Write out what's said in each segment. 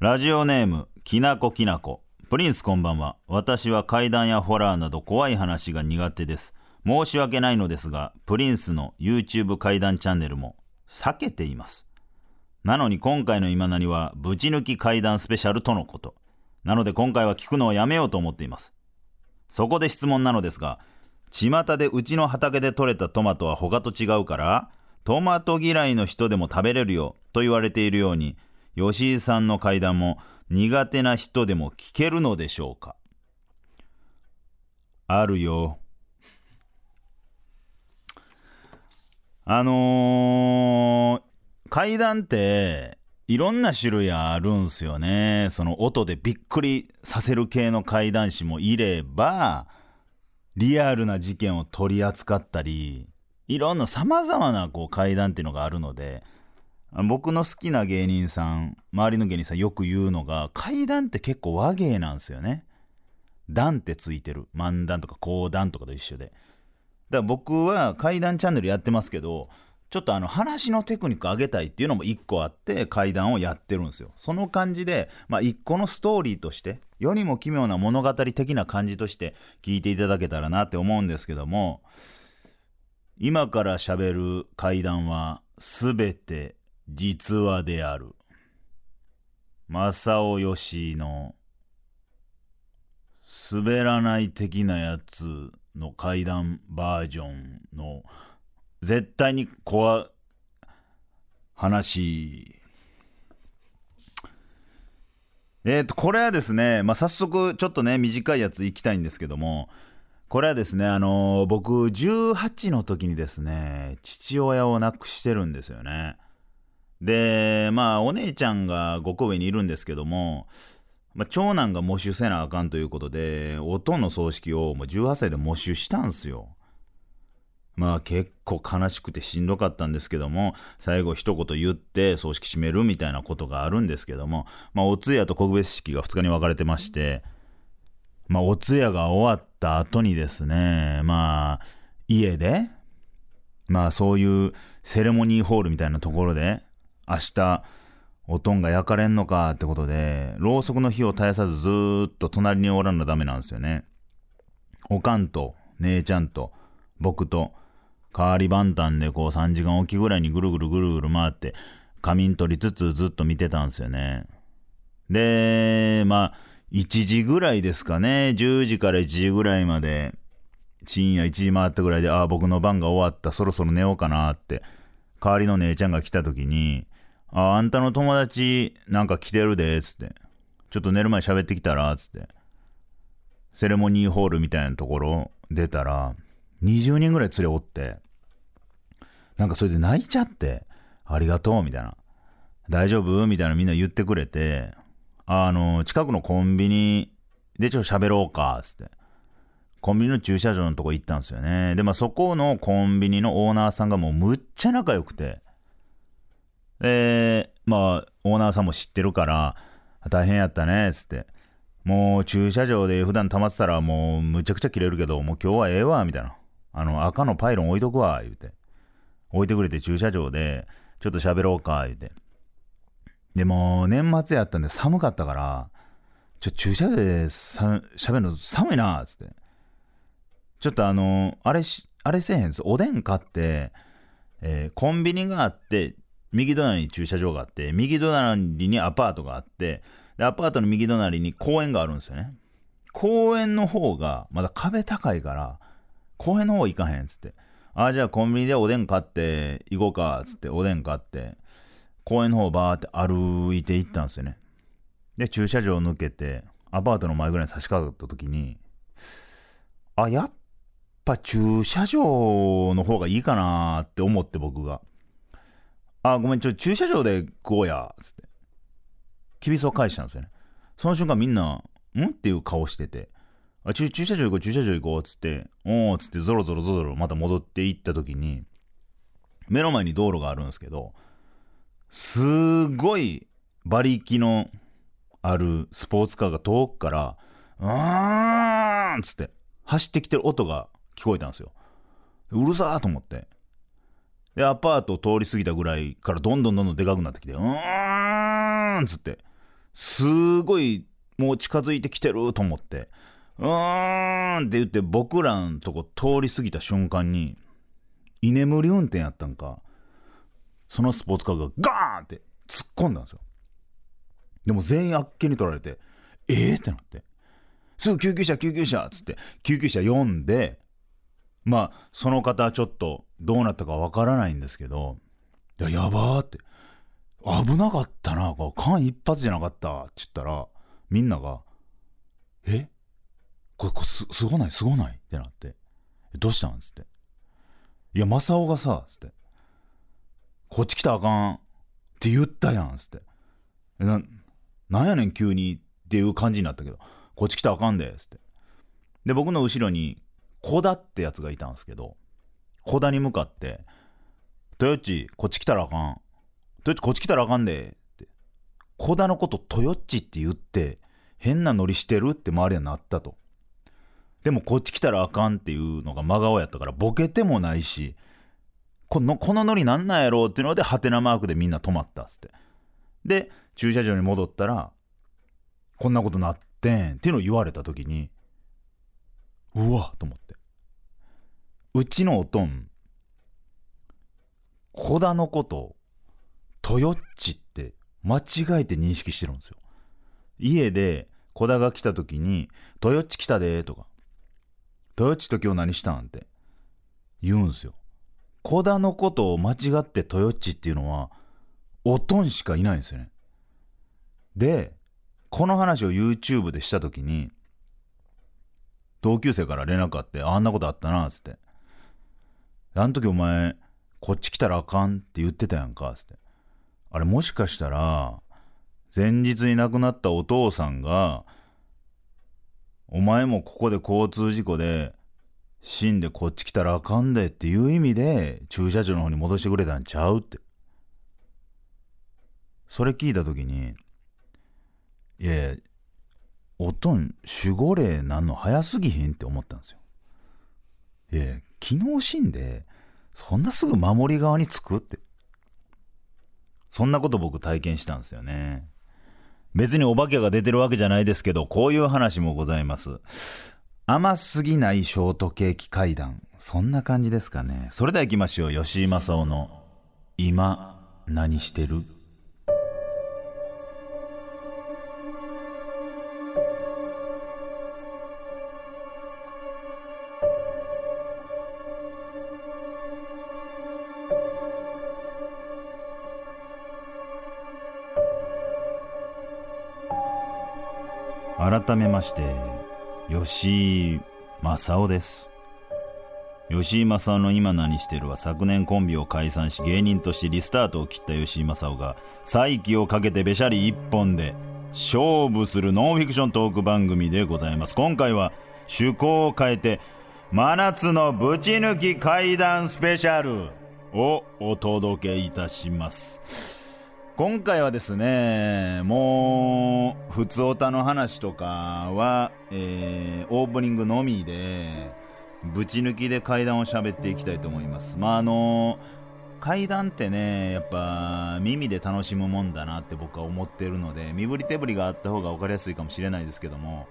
ラジオネーム、きなこきなこ。プリンスこんばんは。私は怪談やホラーなど怖い話が苦手です。申し訳ないのですが、プリンスの YouTube 怪談チャンネルも避けています。なのに今回の今なには、ぶち抜き怪談スペシャルとのこと。なので今回は聞くのをやめようと思っています。そこで質問なのですが、巷でうちの畑で採れたトマトは他と違うから、トマト嫌いの人でも食べれるよと言われているように、吉井さんの怪談も苦手な人でも聞けるのでしょうか？あるよ。あのー、階段って、いろんな種類あるんすよね。その音でびっくりさせる系の怪談師もいれば、リアルな事件を取り扱ったり、いろんな様々なこう怪談っていうのがあるので、僕の好きな芸人さん、周りの芸人さんよく言うのが、怪談って結構和芸なんですよね。段ってついてる。漫談とか講談とかと一緒で。だから僕は怪談チャンネルやってますけど、ちょっとあの話のテクニック上げたいっていうのも一個あって怪談をやってるんですよ。その感じで、まあ一個のストーリーとして、世にも奇妙な物語的な感じとして聞いていただけたらなって思うんですけども、今から喋る怪談はすべて実話である。正尾義の滑らない的なやつの怪談バージョンの絶対に怖い話。えっ、と、これはですね、まあ、早速ちょっとね、短いやついきたいんですけども、これはですね、あのー僕、18の時にですね、父親を亡くしてるんですよね。で、まあ、お姉ちゃんが5個上にいるんですけども、まあ、長男が喪主せなあかんということで、おとんの葬式をもう18歳で喪主したんすよ。まあ結構悲しくてしんどかったんですけども、最後一言言って葬式締めるみたいなことがあるんですけども、まあお通夜と告別式が2日に分かれてまして、まあお通夜が終わった後にですね、まあ家で、まあそういうセレモニーホールみたいなところで、明日、おとんが焼かれんのかってことで、ろうそくの火を絶やさずずっと隣におらんのダメなんですよね。おかんと、姉ちゃんと、僕と、代わり番端でこう3時間おきぐらいにぐるぐるぐるぐる回って、仮眠取りつつずっと見てたんですよね。で、まあ、1時ぐらいですかね。10時から1時ぐらいまで、深夜1時回ったぐらいで、ああ、僕の番が終わった、そろそろ寝ようかなって、代わりの姉ちゃんが来た時に、ああ、あんたの友達なんか来てるで、つって。ちょっと寝る前喋ってきたら、つって。セレモニーホールみたいなところ出たら、20人ぐらい連れおって、なんかそれで泣いちゃって、ありがとう、みたいな。大丈夫？みたいなみんな言ってくれて、あの、近くのコンビニでちょっと喋ろうか、つって。コンビニの駐車場のとこ行ったんですよね。で、まあそこのコンビニのオーナーさんがもうむっちゃ仲良くて、で、まあ、オーナーさんも知ってるから、大変やったね、つって。もう駐車場で普段溜まってたらもうむちゃくちゃ切れるけど、もう今日はええわ、みたいな。あの、赤のパイロン置いとくわ、言うて。置いてくれて駐車場で、ちょっと喋ろうか、言うて。でも、年末やったんで寒かったから、ちょ、駐車場で喋るの寒いな、つって。ちょっとあの、あれし、あれせえへんす。おでん買って、えーコンビニがあって、右隣に駐車場があって、右隣にアパートがあって、で、アパートの右隣に公園があるんですよね。公園の方が、まだ壁高いから、公園の方行かへんっつって。ああ、じゃあコンビニでおでん買って行こうかっ、つっておでん買って、公園の方バーって歩いて行ったんですよね。で、駐車場抜けて、アパートの前ぐらいに差し掛かった時に、あ、やっぱ駐車場の方がいいかなって思って僕が。あ、ごめん、ちょ、駐車場で食おうや、つって。きびすを返したんですよね。その瞬間みんな、ん？っていう顔してて、あ、駐車場行こう、駐車場行こうっ、つって、おー、つってゾロゾロゾロまた戻って行った時に、目の前に道路があるんですけど、すごい馬力のあるスポーツカーが遠くから、うーんっつって走ってきてる音が聞こえたんですよ。うるさーと思って。でアパート通り過ぎたぐらいからどんどんどんどんでかくなってきてうーんっつってすごいもう近づいてきてると思って。うーんって言って僕らのとこ通り過ぎた瞬間に居眠り運転やったんかそのスポーツカーがガーンって突っ込んだんですよ。でも全員あっけに取られてえーってなって。すぐ救急車救急車っつって救急車呼んでまあその方はちょっとどうなったかわからないんですけどいややばーって。危なかったな間一髪じゃなかったって言ったらみんなが「え？これこれすすごない？すごない?」ってなって「どうしたん?」っつって「いや正雄がさ」っつって「こっち来たらあかん」って言ったやん。っつって「えななんやねん急に」っていう感じになったけど「こっち来たらあかんで」っつって。で僕の後ろに小田ってやつがいたんですけど。小田に向かって「豊地こっち来たらあかん」「豊地こっち来たらあかんで」って。小田のこと豊地って言って変なノリしてるって周りはなったと。でもこっち来たらあかんっていうのが真顔やったからボケてもないしこのこのノリなんなんやろうっていうのでハテナマークでみんな止まったっつって。で駐車場に戻ったらこんなことなってんっていうのを言われた時にうわっと思って。うちのおとん小田のこと豊っちって間違えて認識してるんですよ。家で小田が来た時に「豊っち来たで」とか「豊っちと今日何したん?」って。言うんすよ小田のことを間違って豊っちっていうのはおとんしかいないんですよね。でこの話を YouTube でした時に同級生から連絡あってあんなことあったなっつってあの時お前こっち来たらあかんって言ってたやんかっつって。あれもしかしたら前日に亡くなったお父さんがお前もここで交通事故で死んでこっち来たらあかんでっていう意味で駐車場の方に戻してくれたんちゃうって。それ聞いた時にいやいやおとん守護霊なんの早すぎひんって思ったんですよ。いやいや昨日死んでそんなすぐ守り側につくって。そんなこと僕体験したんですよね。別にお化けが出てるわけじゃないですけどこういう話もございます。甘すぎないショートケーキ階段。そんな感じですかね。それでは行きましょう。吉井正夫の「今何してる?」改めまして吉井正夫です。吉井正夫の今何してるは昨年コンビを解散し芸人としてリスタートを切った吉井正夫が再起をかけてべしゃり一本で勝負するノンフィクショントーク番組でございます。今回は趣向を変えて真夏のぶち抜き怪談スペシャルをお届けいたします。今回はですねもう普通おたの話とかは、えーオープニングのみでぶち抜きで階段を喋っていきたいと思います。まああの階段ってねやっぱ耳で楽しむもんだなって僕は思ってるので身振り手振りがあった方が分かりやすいかもしれないですけども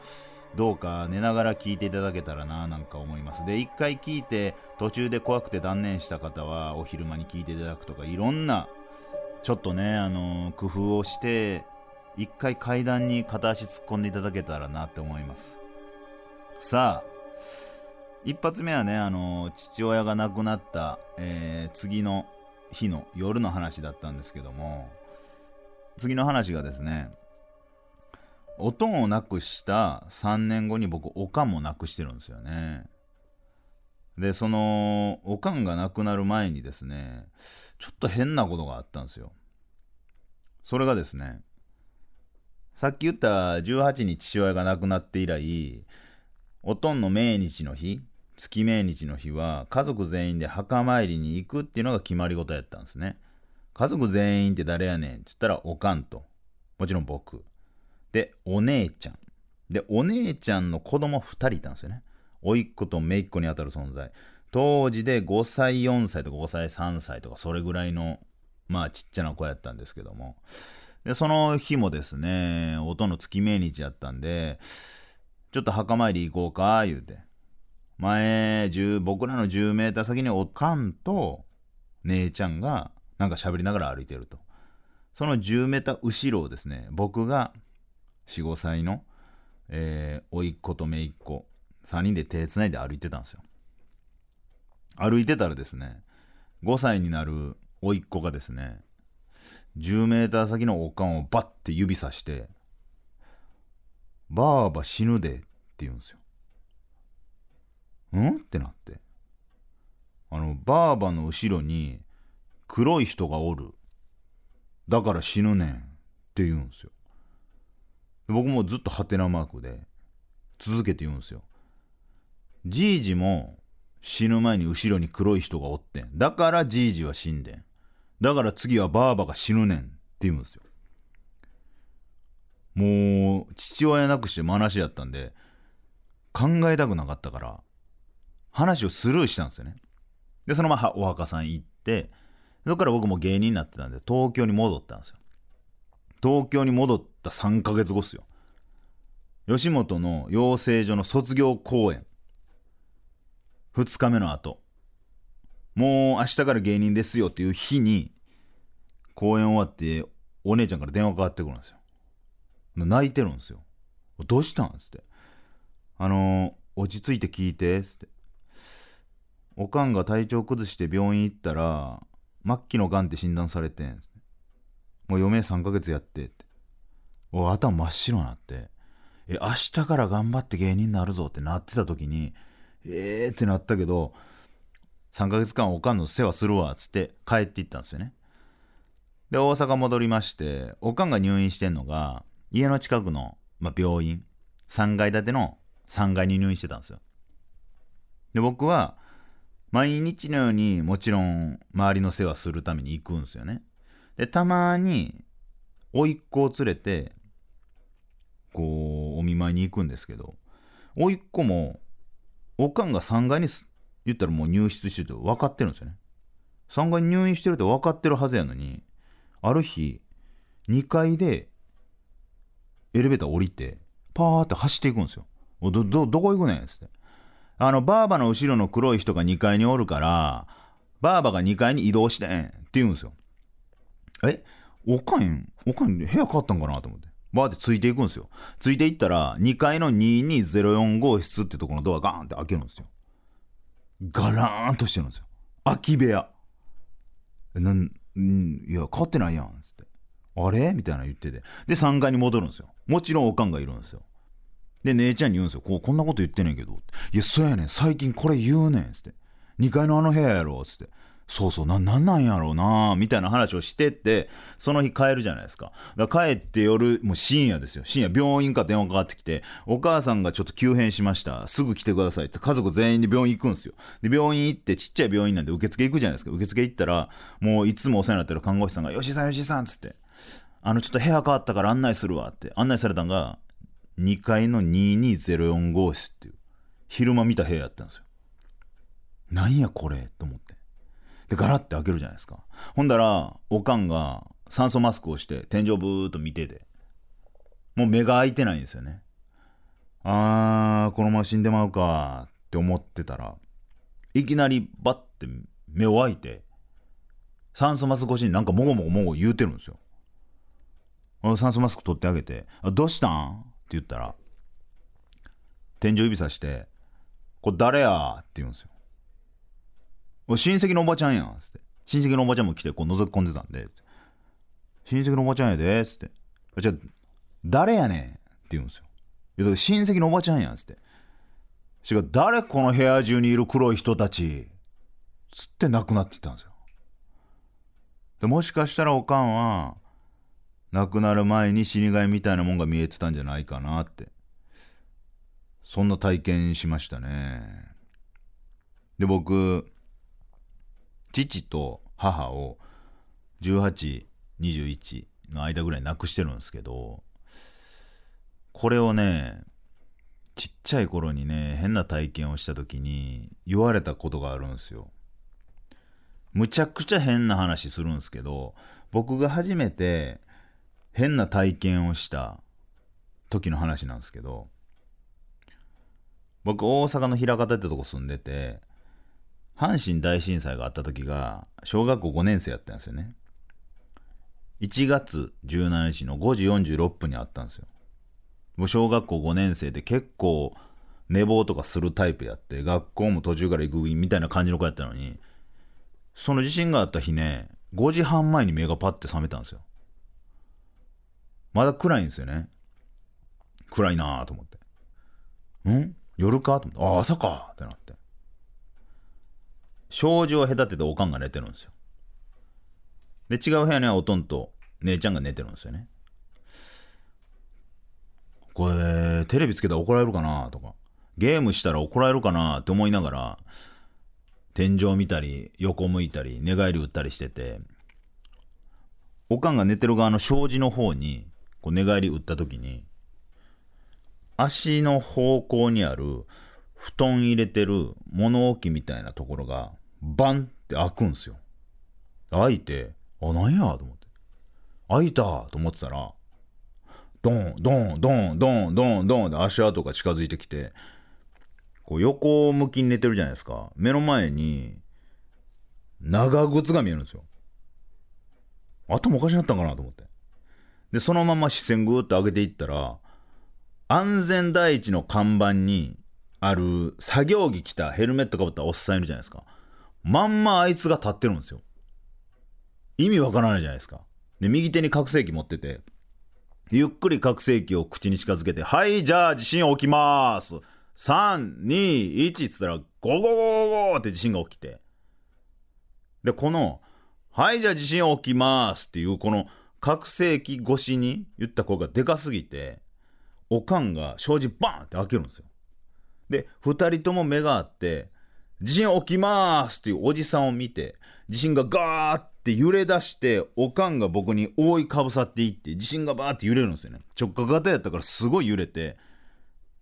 どうか寝ながら聞いていただけたらななんか思います。で一回聞いて途中で怖くて断念した方はお昼間に聞いていただくとかいろんなちょっとね、あの工夫をして、一回階段に片足突っ込んでいただけたらなって思います。さあ、一発目はね、あの父親が亡くなった、えー次の日の夜の話だったんですけども、次の話がですね、おとんを亡くした3年後に僕、おかんも亡くしてるんですよね。で、その、おかんが亡くなる前にですね、ちょっと変なことがあったんですよ。それがですね、さっき言った18に父親が亡くなって以来、おとんの命日の日、月命日の日は、家族全員で墓参りに行くっていうのが決まり事やったんですね。家族全員って誰やねんって言ったら、おかんと、もちろん僕。で、お姉ちゃん。でお姉ちゃんの子供2人いたんですよね甥っ子と姪っ子にあたる存在。当時で5歳4歳とか5歳3歳とかそれぐらいのまあちっちゃな子やったんですけども。でその日もですね音の月命日やったんでちょっと墓参り行こうか言うて。前10僕らの10メーター先におかんと姉ちゃんがなんか喋りながら歩いてると。その10メーター後ろをですね僕が45歳の、えー、甥っ子と姪っ子3人で手つないで歩いてたんですよ歩いてたらですね5歳になる甥っ子がですね10メーター先のおかんをバッて指さして「ばあば死ぬで」って言うんですよ。ん？ってなってあのばあばの後ろに黒い人がおるだから死ぬねんって言うんですよ。僕もずっとハテナマークで続けて言うんですよ。じいじも死ぬ前に後ろに黒い人がおってん。だからじいじは死んでん。だから次はばあばが死ぬねんって言うんですよ。もう父親なくして話やったんで考えたくなかったから話をスルーしたんですよね。でそのままお墓さん行ってそこから僕も芸人になってたんで東京に戻ったんですよ。東京に戻った3ヶ月後っすよ。吉本の養成所の卒業公演2日目の後。もう明日から芸人ですよっていう日に公演終わってお姉ちゃんから電話かかってくるんですよ。泣いてるんですよ。どうしたん？つって。あの落ち着いて聞いてっつって。おかんが体調崩して病院行ったら末期のがんって診断されてんもう余命3ヶ月やってって。お頭真っ白になって。え明日から頑張って芸人になるぞってなってた時にえーってなったけど3ヶ月間おかんの世話するわっつって帰っていったんですよね。で大阪戻りましておかんが入院してんのが家の近くの、まあ、病院3階建ての3階に入院してたんですよ。で僕は毎日のようにもちろん周りの世話するために行くんですよね。でたまに甥っ子を連れてこうお見舞いに行くんですけど甥っ子もおかんが3階に言ったらもう入室してて分かってるんですよね。3階に入院してるって分かってるはずやのにある日2階でエレベーター降りてパーって走っていくんですよ。どどどこ行くねんっつって。あのバーバの後ろの黒い人が2階におるからバーバが2階に移動してんって言うんですよ。え？おかんおかん部屋変わったんかなと思って。バーってついていくんですよ。ついていったら、2階の2204号室ってところのドアガーンって開けるんですよ。ガラーンとしてるんですよ。空き部屋。なん、んいや、変わってないやん。つって。あれ？みたいな言ってて。で、3階に戻るんですよ。もちろんおかんがいるんですよ。で、姉ちゃんに言うんですよ。こう、こんなこと言ってねんけど。いや、そうやねん。最近これ言うねん。つって。2階のあの部屋やろ。つって。そうそう、な、なんなんやろうなみたいな話をしてって、その日帰るじゃないですか。だから帰って夜、もう深夜ですよ。深夜、病院から電話かかってきて、お母さんがちょっと急変しました。すぐ来てくださいって、家族全員で病院行くんですよ。で、病院行って、ちっちゃい病院なんで受付行くじゃないですか。受付行ったら、もういつもお世話になってる看護師さんが、よしさん、よしさんっ、つって、あの、ちょっと部屋変わったから案内するわって、案内されたのが、2階の2204号室っていう、昼間見た部屋やったんですよ。なんやこれと思って。で、ガラッて開けるじゃないですか。ほんだら、おかんが酸素マスクをして天井ブーっと見てて、もう目が開いてないんですよね。あー、このまま死んでまうかって思ってたら、いきなりバッて目を開いて、酸素マスク越しになんかもごもごもご言うてるんですよ。酸素マスク取ってあげて、どうしたんって言ったら、天井指さして、これ誰やって言うんですよ。親戚のおばちゃんやん、つって。親戚のおばちゃんも来て、こう覗き込んでたんで、親戚のおばちゃんやで、つって。じゃあ、誰やねんって言うんですよ。いや、だから親戚のおばちゃんやん、つって。しか誰この部屋中にいる黒い人たち、つって亡くなっていったんですよ。でもしかしたらおかんは、亡くなる前に死神みたいなもんが見えてたんじゃないかなって。そんな体験しましたね。で、僕、父と母を1821の間ぐらい亡くしてるんですけどこれをねちっちゃい頃にね変な体験をした時に言われたことがあるんですよ。むちゃくちゃ変な話するんですけど僕が初めて変な体験をした時の話なんですけど僕大阪の枚方ってとこ住んでて阪神大震災があった時が小学校5年生やったんですよね。1月17日の5時46分にあったんですよ。もう小学校5年生で結構寝坊とかするタイプやって学校も途中から行くみたいな感じの子やったのにその地震があった日ね5時半前に目がパッて覚めたんですよ。まだ暗いんですよね。暗いなぁと思ってん？夜か？と思ってああ朝かってなって。障子を隔てておかんが寝てるんですよ。で違う部屋にはおとんと姉ちゃんが寝てるんですよね。これテレビつけたら怒られるかなとか。ゲームしたら怒られるかなって思いながら天井見たり横向いたり寝返り打ったりしてておかんが寝てる側の障子の方にこう寝返り打った時に足の方向にある布団入れてる物置みたいなところがバンって開くんですよ。開いてあなんやと思って。開いたと思ってたらドンドンドンドンドンドンって足跡が近づいてきてこう横向きに寝てるじゃないですか。目の前に長靴が見えるんですよ。頭おかしなったんかなと思って。でそのまま視線ぐーっと上げていったら安全第一の看板にある作業着着たヘルメットかぶったおっさんいるじゃないですか。まんまあいつが立ってるんですよ意味わからないじゃないですかで右手に拡声器持っててゆっくり拡声器を口に近づけて、はい、じゃあ地震起きます。3、2、1っつったら、ゴゴゴゴゴって地震が起きて。で、この、はい、じゃあ地震起きますっていう、この拡声器越しに言った声がでかすぎて、おかんが障子バーンって開けるんですよ。で、二人とも目があって、地震起きますっていうおじさんを見て、地震がガーって揺れ出して、おかんが僕に覆いかぶさっていって、地震がバーって揺れるんですよね。直角型やったからすごい揺れて、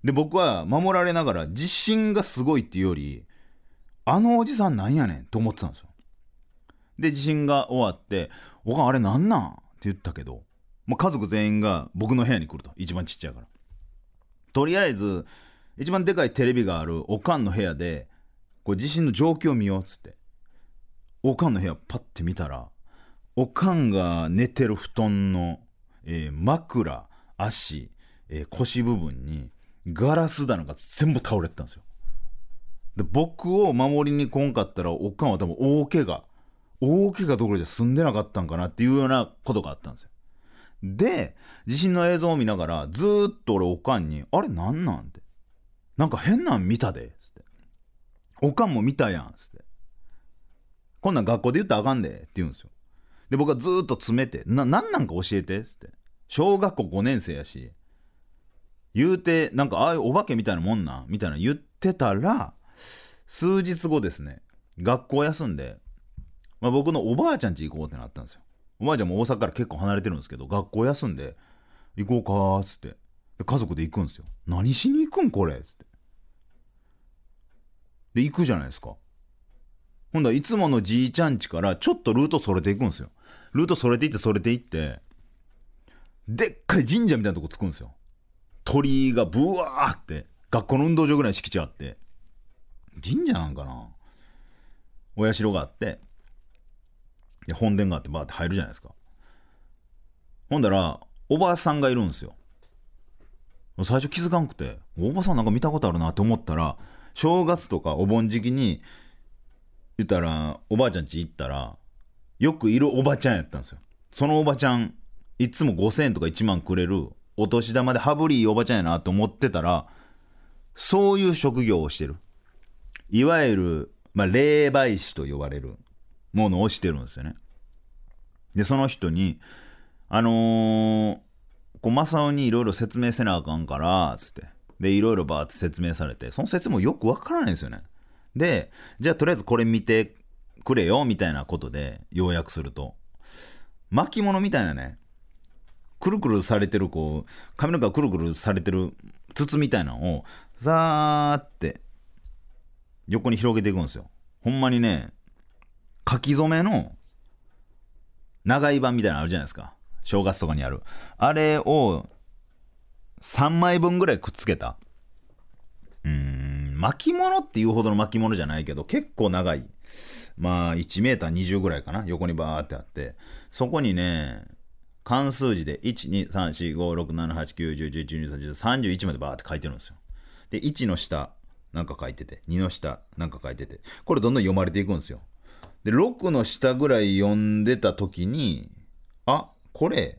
で、僕は守られながら、地震がすごいっていうより、あのおじさんなんやねんと思ってたんですよ。で、地震が終わって、おかんあれなんなん？って言ったけど、もう家族全員が僕の部屋に来ると。一番ちっちゃいから。とりあえず、一番でかいテレビがあるおかんの部屋で、これ地震の状況を見ようっつって。おかんの部屋パッて見たら、おかんが寝てる布団の、えー枕、足、えー腰部分にガラス棚が全部倒れてたんですよ。で僕を守りに来んかったらおかんは多分大怪我大怪我どころじゃ済んでなかったんかなっていうようなことがあったんですよ。で地震の映像を見ながらずっと俺おかんに「あれなんなん?」って「なんか変なん見たで」「おかんも見たやん」つって「こんなん学校で言ったらあかんで」って言うんですよ。で僕はずっと詰めて「ななんなんか教えて」つって。小学校5年生やし。言うてなんかああいうお化けみたいなもんなみたいな言ってたら数日後ですね学校休んで、まあ、僕のおばあちゃん家行こうってなったんですよ。おばあちゃんも大阪から結構離れてるんですけど学校休んで行こうかっつって。で家族で行くんですよ。何しに行くんこれっつって。で行くじゃないですか。ほんだいつものじいちゃん家からちょっとルートそれていくんですよ。ルートそれていってそれていってでっかい神社みたいなとこ着くんですよ。鳥居がブワーって学校の運動場ぐらい敷地あって。神社なんかな？お社があって。で本殿があってバーって入るじゃないですか。ほんだらおばあさんがいるんですよ。最初気づかんくておばさんなんか見たことあるなって思ったら正月とかお盆時期に言ったらおばあちゃん家行ったらよくいるおばちゃんやったんですよ。そのおばちゃんいつも5000円とか1万くれるお年玉で羽振りいいおばちゃんやなと思ってたらそういう職業をしてる。いわゆる、まあ、霊媒師と呼ばれるものをしてるんですよね。でその人にあのー、こう正雄にいろいろ説明せなあかんからつって。でいろいろバーって説明されてその説明もよくわからないんですよね。でじゃあとりあえずこれ見てくれよみたいなことで要約すると。巻物みたいなねくるくるされてるこう髪の毛がくるくるされてる筒みたいなのをさーって横に広げていくんですよ。ほんまにね書き初めの長い版みたいなのあるじゃないですか。正月とかにある。あれを3枚分ぐらいくっつけた。うん巻物っていうほどの巻物じゃないけど結構長い。まあ1メーター20ぐらいかな。横にバーってあって。そこにね漢数字で123456789101112131431までバーって書いてるんですよ。で1の下なんか書いてて。2の下なんか書いてて。これどんどん読まれていくんですよ。で6の下ぐらい読んでた時にあこれ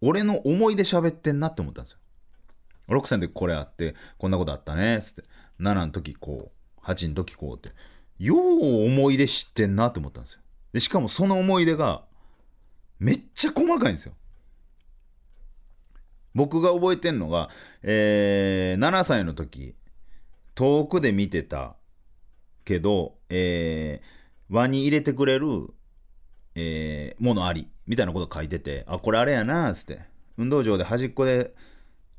俺の思い出喋ってんなって思ったんですよ。6歳の時これあってこんなことあったねつって。7の時こう8の時こうって。よう思い出知ってんなって思ったんですよ。でしかもその思い出がめっちゃ細かいんですよ。僕が覚えてんのが、えー7歳の時遠くで見てたけど、えー輪に入れてくれる、えーものあり。みたいなこと書いててあこれあれやなーつって。運動場で端っこで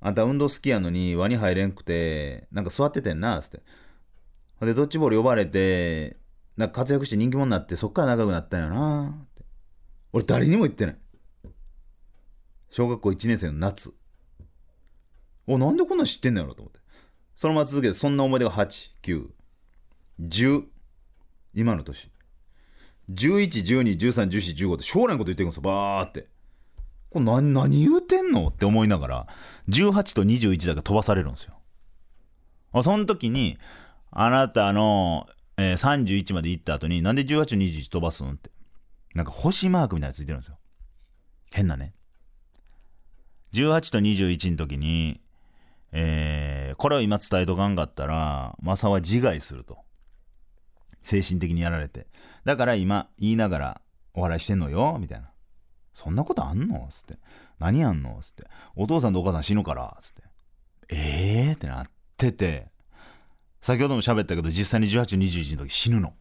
あんた運動好きやのに輪に入れんくてなんか座っててんなつって。ほんでドッジボール呼ばれてなんか活躍して人気者になってそっから仲良くなったんやなーって。俺誰にも言ってない。小学校1年生の夏。おなんでこんなん知ってんのやろと思って。そのまま続けてそんな思い出が8910今の年。1112131415って将来のこと言っていくんですよバーって。これ何何言うてんのって思いながら18と21だけ飛ばされるんですよ。その時にあなたの、えー31まで行った後になんで18と21飛ばすのって。なんか星マークみたいなのついてるんですよ。変なね。18と21の時にえーこれを今伝えとかんかったらマサは自害すると。精神的にやられて。だから今言いながらお笑いしてんのよみたいな。そんなことあんの？つって。何やんの？つって。お父さんとお母さん死ぬからつって。ええー、ってなってて。先ほども喋ったけど実際に1821の時死ぬの。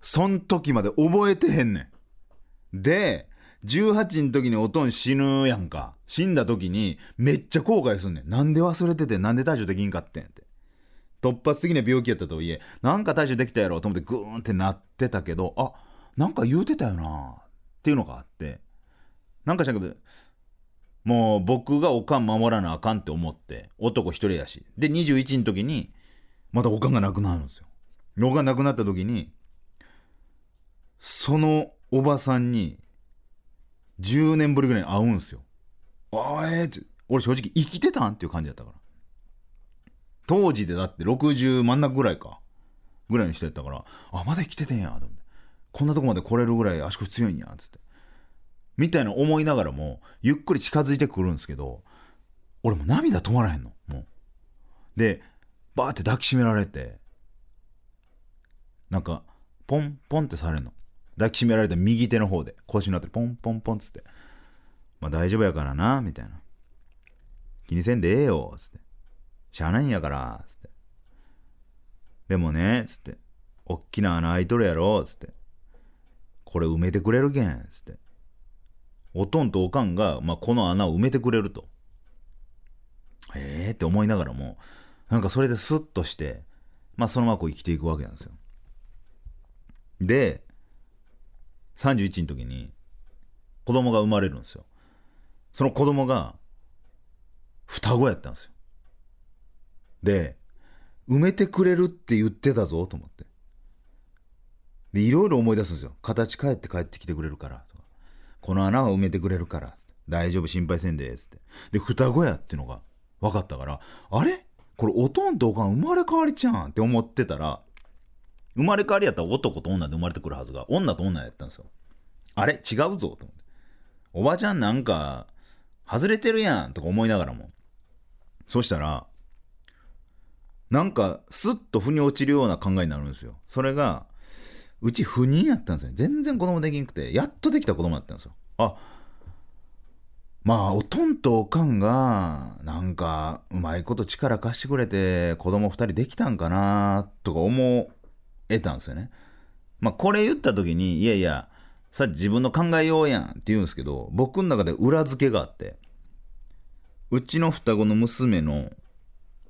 そん時まで覚えてへんねん。で18の時におとん死ぬやんか。死んだ時にめっちゃ後悔すんねん。なんで忘れててなんで対処できんかってんって。突発的な病気やったとはいえなんか対処できたやろと思ってグーンってなってたけどあなんか言うてたよなっていうのがあって。なんかしたけどもう僕がおかん守らなあかんって思って男一人やし。で21の時にまたおかんが亡くなるんですよ。おかん亡くなった時にそのおばさんに10年ぶりぐらいに会うんですよあえーって俺正直生きてたんっていう感じだったから。当時でだって60真ん中ぐらいか。ぐらいにしてたからあまだ生きててんやと思って。こんなとこまで来れるぐらい足腰強いんやつって。みたいな思いながらもゆっくり近づいてくるんですけど俺も涙止まらへんの。もう。でバーって抱きしめられてなんかポンポンってされんの。抱きしめられた右手の方で。腰のあたりポンポンポンっつって。まあ大丈夫やからなみたいな。気にせんでええよつって。しゃあないんやからつって。でもねつって。おっきな穴開いとるやろつって。これ埋めてくれるけんつって。おとんとおかんが、まあ、この穴を埋めてくれると。へえって思いながらもなんかそれでスッとしてまあそのままこう生きていくわけなんですよ。で31の時に子供が生まれるんですよ。その子供が双子やったんですよ。で埋めてくれるって言ってたぞと思って。でいろいろ思い出すんですよ。形変えて帰ってきてくれるから。とかこの穴は埋めてくれるから。大丈夫心配せんでつって。で双子やっていうのが分かったからあれ？これおとんとおかん生まれ変わりちゃんって思ってたら生まれ変わりやったら男と女で生まれてくるはずが女と女やったんですよ。あれ？違うぞと思って。おばちゃんなんか外れてるやんとか思いながらも。そしたらなんかスッと腑に落ちるような考えになるんですよ。それがうち不妊やったんですよ全然子供できんくてやっとできた子供だったんですよ。あまあおとんとおかんがなんかうまいこと力貸してくれて子供2人できたんかなとか思えたんですよね。まあこれ言った時にいやいやさ自分の考えようやんって言うんですけど僕の中で裏付けがあってうちの双子の娘の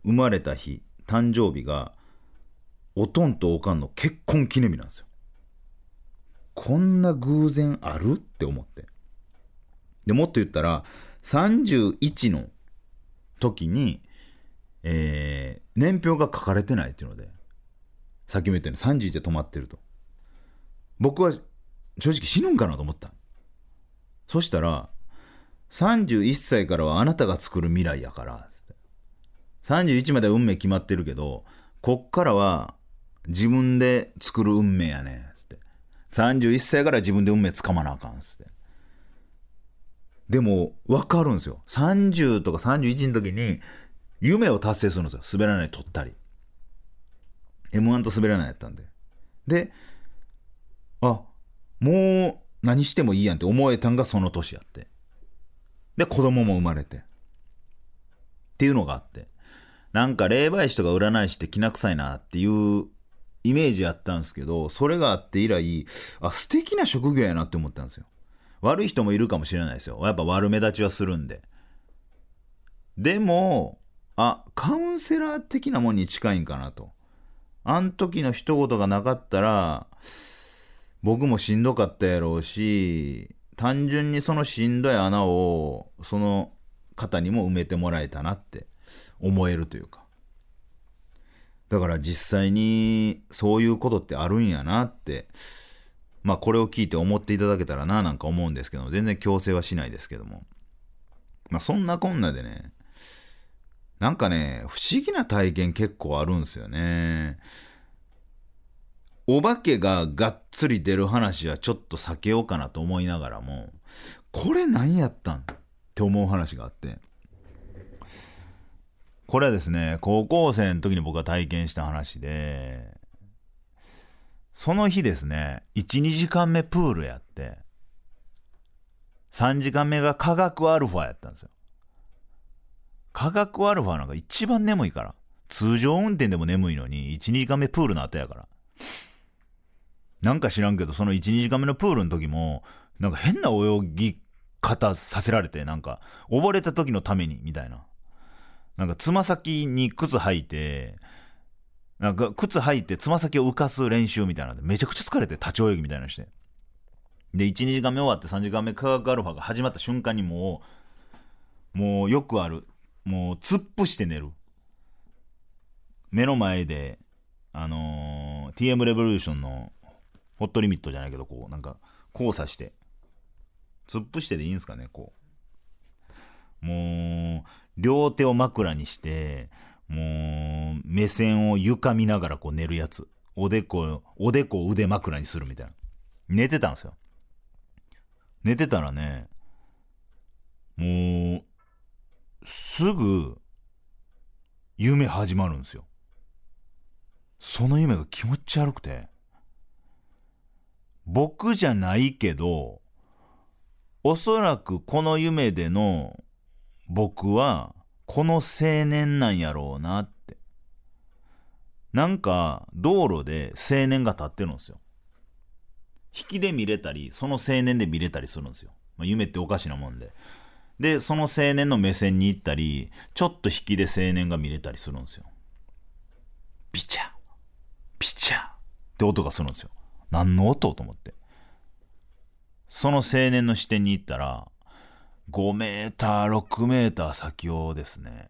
生まれた日誕生日がおとんとおかんの結婚記念日なんですよ。こんな偶然ある？って思って。でもっと言ったら31の時に、えー年表が書かれてないっていうのでさっきも言ったように31で止まってると。僕は正直死ぬんかなと思った。そしたら31歳からはあなたが作る未来やから31までは運命決まってるけどこっからは自分で作る運命やねんつって。31歳から自分で運命つかまなあかんつって。でも分かるんですよ。30とか31の時に夢を達成するんですよ。滑らない取ったり。M1 と滑らないやったんで。であもう何してもいいやんって思えたんがその年やって。で子供も生まれて。っていうのがあって。なんか霊媒師とか占い師ってきな臭いなっていうイメージやったんですけどそれがあって以来あ素敵な職業やなって思ったんですよ。悪い人もいるかもしれないですよ。やっぱ悪目立ちはするんで。でもあカウンセラー的なもんに近いんかなと。あん時の一言がなかったら僕もしんどかったやろうし単純にそのしんどい穴をその方にも埋めてもらえたなって。思えるというか。だから実際にそういうことってあるんやなってまあこれを聞いて思っていただけたらななんか思うんですけど全然強制はしないですけども。まあそんなこんなでねなんかね不思議な体験結構あるんですよね。お化けががっつり出る話はちょっと避けようかなと思いながらもこれ何やったんって思う話があって。これはですね高校生の時に僕が体験した話でその日ですね12時間目プールやって3時間目が科学アルファやったんですよ。科学アルファなんか一番眠いから。通常運転でも眠いのに12時間目プールの後やから。なんか知らんけど、その1、2時間目のプールの時も、なんか変な泳ぎ方させられて、なんか、溺れた時のために、みたいな。なんか、つま先に靴履いて、なんか、靴履いて、つま先を浮かす練習みたいなんで、めちゃくちゃ疲れて、立ち泳ぎみたいなのして。で、1、2時間目終わって3時間目科学アルファが始まった瞬間にもう、もうよくある。もう、突っ伏して寝る。目の前で、あのー TM レボリューションのホットリミットじゃないけど、こう、なんか、交差して、突っ伏してでいいんすかね、こう。もう、両手を枕にして、もう、目線を床見ながらこう寝るやつ。おでこ、おでこを腕枕にするみたいな。寝てたんですよ。寝てたらね、もう、すぐ、夢始まるんですよ。その夢が気持ち悪くて、僕じゃないけど、おそらくこの夢での僕はこの青年なんやろうなって。なんか道路で青年が立ってるんですよ。引きで見れたり、その青年で見れたりするんですよ。まあ、夢っておかしなもんで。で、その青年の目線に行ったり、ちょっと引きで青年が見れたりするんですよ。ピチャピチャって音がするんですよ。何の音？と思って。その青年の視点に行ったら、5メーター、6メーター先をですね、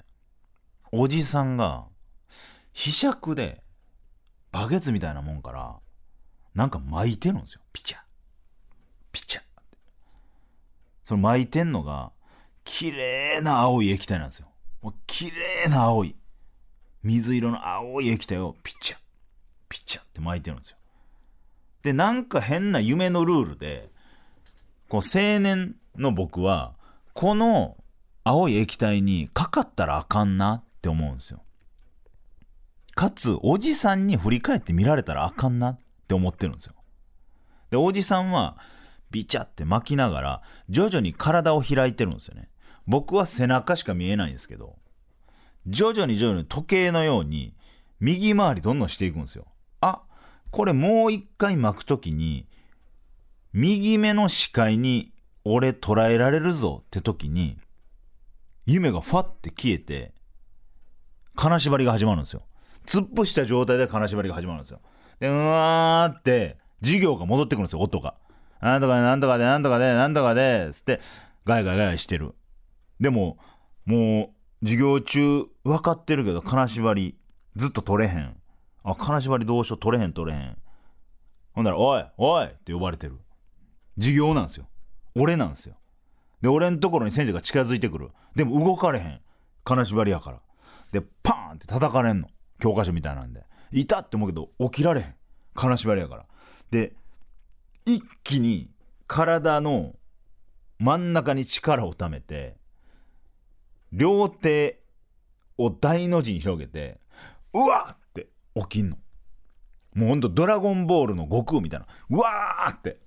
おじさんが、ひしゃくで、バケツみたいなもんから、なんか巻いてるんですよ。ピチャピチャその巻いてんのが、綺麗な青い液体なんですよ。もう綺麗な青い。水色の青い液体をピチャピチャって巻いてるんですよ。で、なんか変な夢のルールで、こう青年の僕は、この青い液体にかかったらあかんなって思うんですよ。かつ、おじさんに振り返って見られたらあかんなって思ってるんですよ。で、おじさんは、ビチャって巻きながら、徐々に体を開いてるんですよね。僕は背中しか見えないんですけど、徐々に徐々に時計のように、右回りどんどんしていくんですよ。あ、これもう一回巻くときに、右目の視界に俺捉えられるぞって時に、夢がファって消えて、金縛りが始まるんですよ。突っ伏した状態で金縛りが始まるんですよ。でうわーって授業が戻ってくるんですよ音が。なんとかでなんとかでなんとかでなんとかでつってガヤガヤガヤしてる。でももう授業中分かってるけど金縛りずっと取れへん。あ金縛りどうしよう取れへん取れへん。ほんなら「おいおい!」って呼ばれてる。授業なんですよ。俺なんですよ。で俺のところに先生が近づいてくる。でも動かれへん。金縛りやから。でパーンって叩かれんの。教科書みたいなんで。いたって思うけど起きられへん。金縛りやから。で一気に体の真ん中に力をためて両手を大の字に広げてうわっって起きんの。もうほんとドラゴンボールの悟空みたいな。うわーって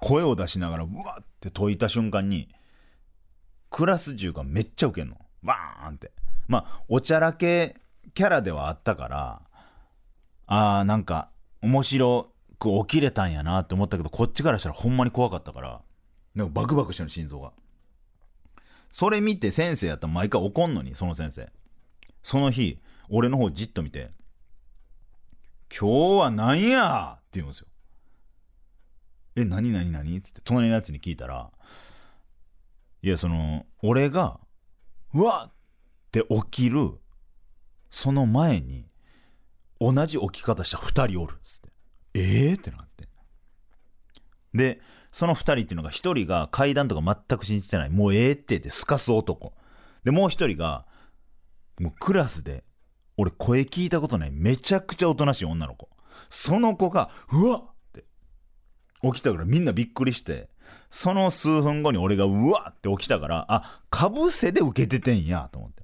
声を出しながらうわって解いた瞬間にクラス中がめっちゃウケんの。バーンって。まあおちゃらけキャラではあったからあーなんか面白く起きれたんやなって思ったけどこっちからしたらほんまに怖かったからなんかバクバクしてる心臓が。それ見て先生やったら毎回怒んのにその先生。その日俺の方じっと見て「今日は何や!」って言うんですよ。え、何何何？っつって隣のやつに聞いたら、いや、その、俺が、うわっって起きる、その前に、同じ起き方した二人おるっつって。ええー、ってなって。で、その二人っていうのが、一人が階段とか全く信じてない。もうええってってすかす男。で、もう一人が、もうクラスで、俺声聞いたことないめちゃくちゃおとなしい女の子。その子が、うわっ起きたからみんなびっくりして、その数分後に俺がうわって起きたから、あ、かぶせで受けててんや、と思って。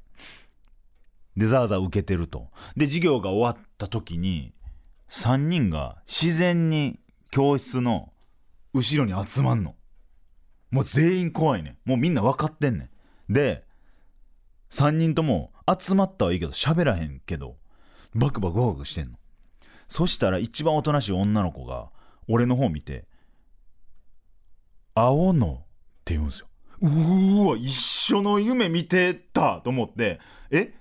で、ザーザー受けてると。で、授業が終わった時に、3人が自然に教室の後ろに集まんの。もう全員怖いね。もうみんな分かってんねん。で、3人とも集まったはいいけど喋らへんけど、バクバクバクバクしてんの。そしたら一番おとなしい女の子が、俺の方見て「青の」って言うんですようーわ一緒の夢見てたと思って「え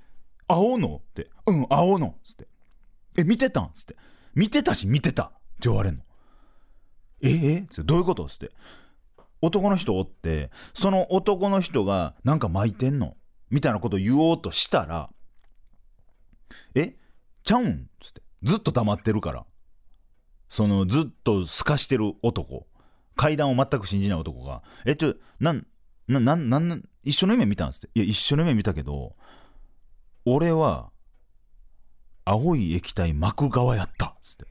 青の?」って「うん青の」っつって「え見てたん?」っつって「見てたし見てた」って言われんの「ええっつってどういうこと?」っつって男の人おってその男の人がなんか巻いてんのみたいなこと言おうとしたら「えちゃうん?」っつってずっと黙ってるからそのずっと透かしてる男。階段を全く信じない男が「えちょなんななんなん一緒の夢見たん?」ですって「いや一緒の夢見たけど俺は青い液体巻く側やった」っつって。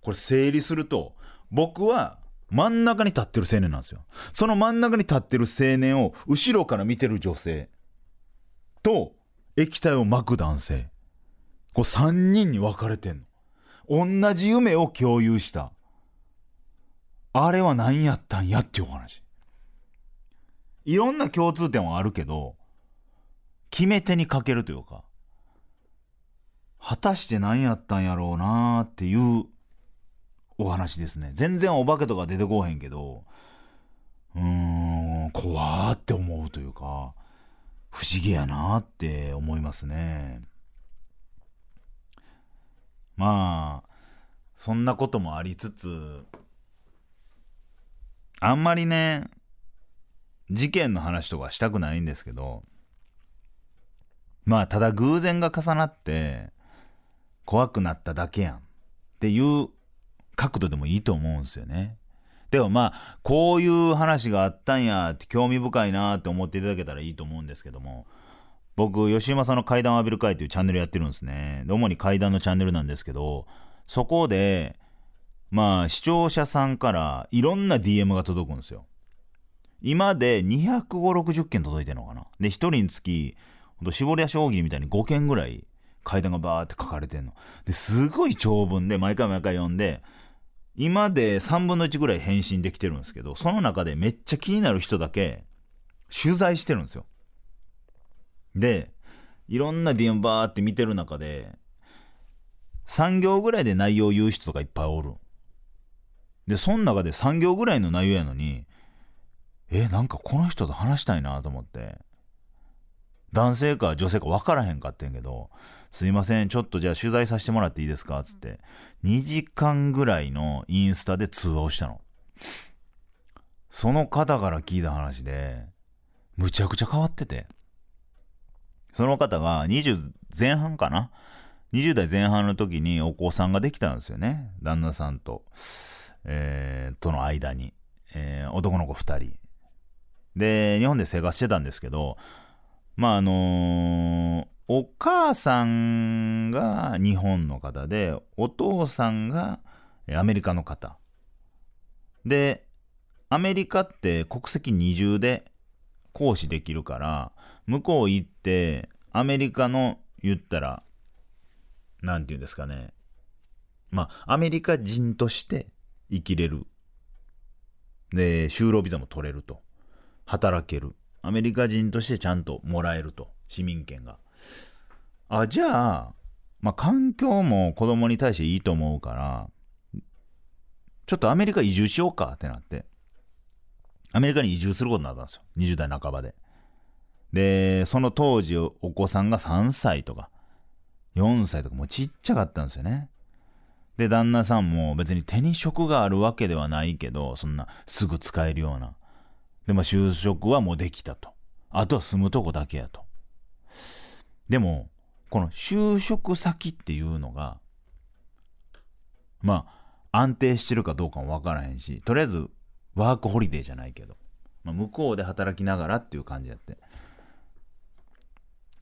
これ整理すると僕は真ん中に立ってる青年なんですよ。その真ん中に立ってる青年を後ろから見てる女性と液体を巻く男性。こう3人に分かれてんの。同じ夢を共有した。あれは何やったんやっていうお話。いろんな共通点はあるけど、決め手にかけるというか、果たして何やったんやろうなーっていうお話ですね。全然お化けとか出てこへんけど、うーん、怖ーって思うというか、不思議やなーって思いますね。まあ、そんなこともありつつ、あんまりね、事件の話とかしたくないんですけど、まあ、ただ偶然が重なって、怖くなっただけやんっていう角度でもいいと思うんですよね。でもまあ、こういう話があったんやって興味深いなって思っていただけたらいいと思うんですけども、僕、吉山さんの階段を浴びる会っていうチャンネルやってるんですね。主に階段のチャンネルなんですけど、そこで、まあ、視聴者さんからいろんな DM が届くんですよ。今で250、60件届いてるのかな。で、1人につき、ほんと絞り出し大喜利みたいに5件ぐらい階段がバーって書かれてんの。で、すごい長文で毎回毎回読んで、今で3分の1ぐらい返信できてるんですけど、その中でめっちゃ気になる人だけ取材してるんですよ。で、いろんな DM バーって見てる中で、3行ぐらいで内容を言う人とかいっぱいおる。で、その中で3行ぐらいの内容やのに、え、なんかこの人と話したいなと思って。男性か女性か分からへんかってんけど、すいません、ちょっとじゃあ取材させてもらっていいですかつって、2時間ぐらいのインスタで通話をしたの。その方から聞いた話で、むちゃくちゃ変わってて。その方が20前半かな ?20 代前半の時にお子さんができたんですよね。旦那さんと、えー、との間に。えー男の子2人。で、日本で生活してたんですけど、まああのーお母さんが日本の方で、お父さんがアメリカの方。で、アメリカって国籍二重で行使できるから、向こう行って、アメリカの言ったら、なんて言うんですかね。まあ、アメリカ人として生きれる。で、就労ビザも取れると。働ける。アメリカ人としてちゃんともらえると。市民権が。あ、じゃあ、まあ、環境も子供に対していいと思うから、ちょっとアメリカ移住しようかってなって。アメリカに移住することになったんですよ。20代半ばで。で、その当時お子さんが3歳とか、4歳とかもうちっちゃかったんですよね。で、旦那さんも別に手に職があるわけではないけど、そんなすぐ使えるような。で、まあ就職はもうできたと。あとは住むとこだけやと。でも、この就職先っていうのが、まあ、安定してるかどうかもわからへんし、とりあえずワークホリデーじゃないけど、まあ、向こうで働きながらっていう感じやって。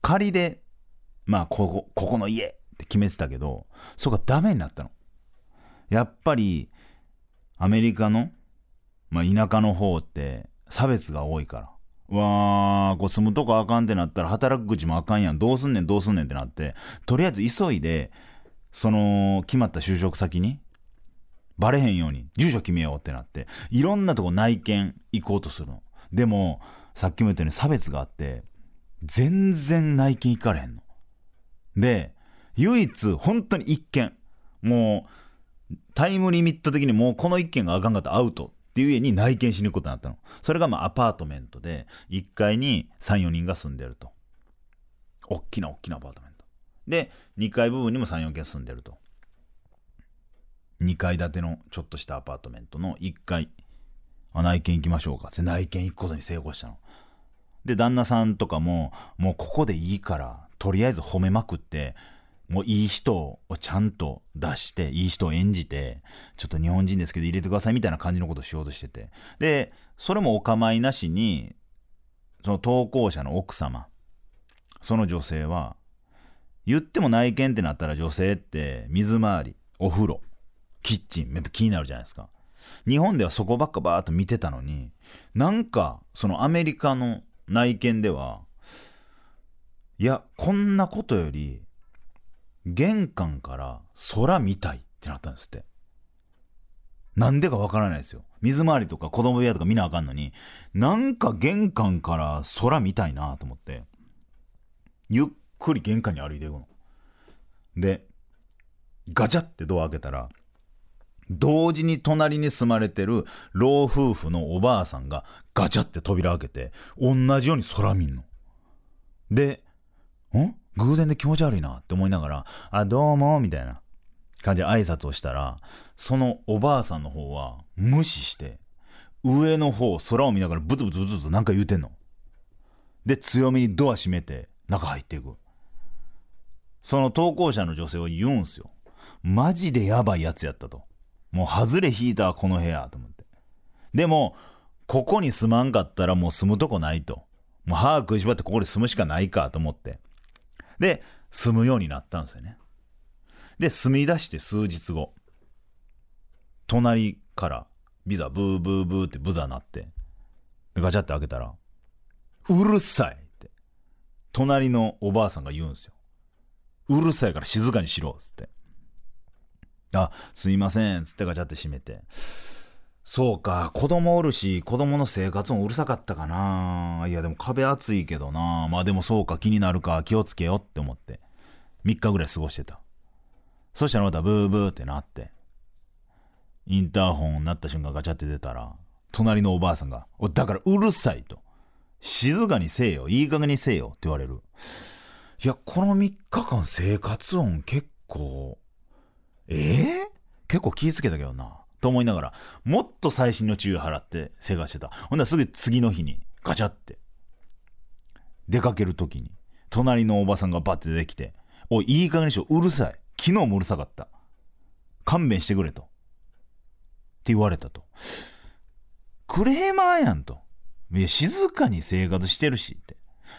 仮で、まあ、ここ、ここの家って決めてたけど、そこがダメになったの。やっぱり、アメリカの、まあ、田舎の方って差別が多いから。わー、こう住むとこあかんってなったら働く口もあかんやん。どうすんねん、どうすんねんってなって、とりあえず急いで、その、決まった就職先に、バレへんように、住所決めようってなって、いろんなとこ内見行こうとするの。でも、さっきも言ったように差別があって、全然内見行かれへんの。で、唯一、本当に一件、もう、タイムリミット的にもうこの一件があかんかったらアウトっていう家に内見しに行くことになったの。それがまあアパートメントで、1階に3、4人が住んでると。おっきなおっきなアパートメント。で、2階部分にも3、4軒住んでると。2階建てのちょっとしたアパートメントの1階。あ、内見行きましょうかって内見行くことに成功したの。で、旦那さんとかも、もうここでいいから、とりあえず褒めまくって、もういい人をちゃんと出して、いい人を演じて、ちょっと日本人ですけど入れてくださいみたいな感じのことをしようとしてて。で、それもお構いなしに、その投稿者の奥様、その女性は、言っても内見ってなったら女性って水回り、お風呂、キッチン、やっぱ気になるじゃないですか。日本ではそこばっかバーっと見てたのに、なんか、そのアメリカの内見では、いや、こんなことより、玄関から空見たいってなったんですって。なんでかわからないですよ。水回りとか子供部屋とか見なあかんのに、なんか玄関から空見たいなと思って、ゆっくり玄関に歩いていくの。で、ガチャってドア開けたら、同時に隣に住まれてる老夫婦のおばあさんがガチャって扉開けて、同じように空見んの。で、ん？偶然で気持ち悪いなって思いながら、あ、どうも、みたいな感じで挨拶をしたら、そのおばあさんの方は無視して、上の方、空を見ながらブツブツブツブツなんか言うてんの。で、強めにドア閉めて、中入っていく。その投稿者の女性は言うんすよ。マジでやばいやつやったと。もう外れ引いたこの部屋と思って。でも、ここに住まんかったらもう住むとこないと。もう歯食いしばってここで住むしかないかと思って。で、住むようになったんですよね。で、住み出して数日後、隣からビザブーブーブーってブザー鳴って、ガチャって開けたら、うるさいって、隣のおばあさんが言うんですよ。うるさいから静かにしろっつって。あ、すいませんっつってガチャって閉めて。そうか、子供おるし、子供の生活もうるさかったかな。いや、でも壁厚いけどな。まあでもそうか、気になるか、気をつけよって思って。3日ぐらい過ごしてた。そしたらまたブーブーってなって。インターホン鳴った瞬間ガチャって出たら、隣のおばあさんが、おだからうるさいと。静かにせえよ。いい加減にせえよって言われる。いや、この3日間生活音結構、えー、結構気ぃつけたけどな。と思いながら、もっと最新の注意払って生活してた。ほんならすぐ次の日にガチャって、出かける時に、隣のおばさんがバッて出てきて、おい、いい加減にしろ、うるさい。昨日もうるさかった。勘弁してくれと。って言われたと。クレーマーやんと。いや、静かに生活してるしって。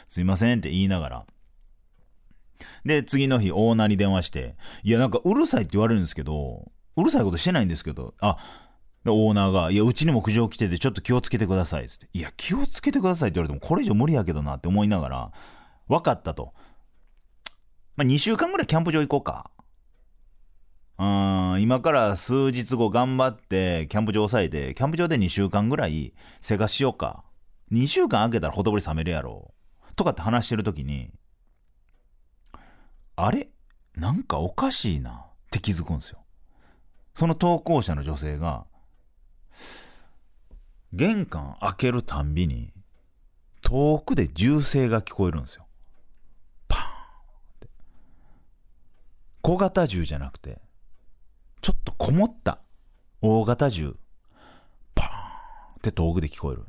すいませんって言いながら。で、次の日、オーナーに電話して、いや、なんかうるさいって言われるんですけど、うるさいことしてないんですけど、あ、オーナーが、いや、うちにも苦情来てて、ちょっと気をつけてください。つって。いや、気をつけてくださいって言われても、これ以上無理やけどなって思いながら、分かったと。まあ、2週間ぐらいキャンプ場行こうか。うーん、今から数日後頑張って、キャンプ場抑えて、キャンプ場で2週間ぐらい生活しようか。2週間空けたらほとぼり冷めるやろ。とかって話してる時に、あれ？なんかおかしいなって気づくんですよ。その投稿者の女性が、玄関開けるたんびに、遠くで銃声が聞こえるんですよ。パーンって。小型銃じゃなくて、ちょっとこもった大型銃、パーンって遠くで聞こえる。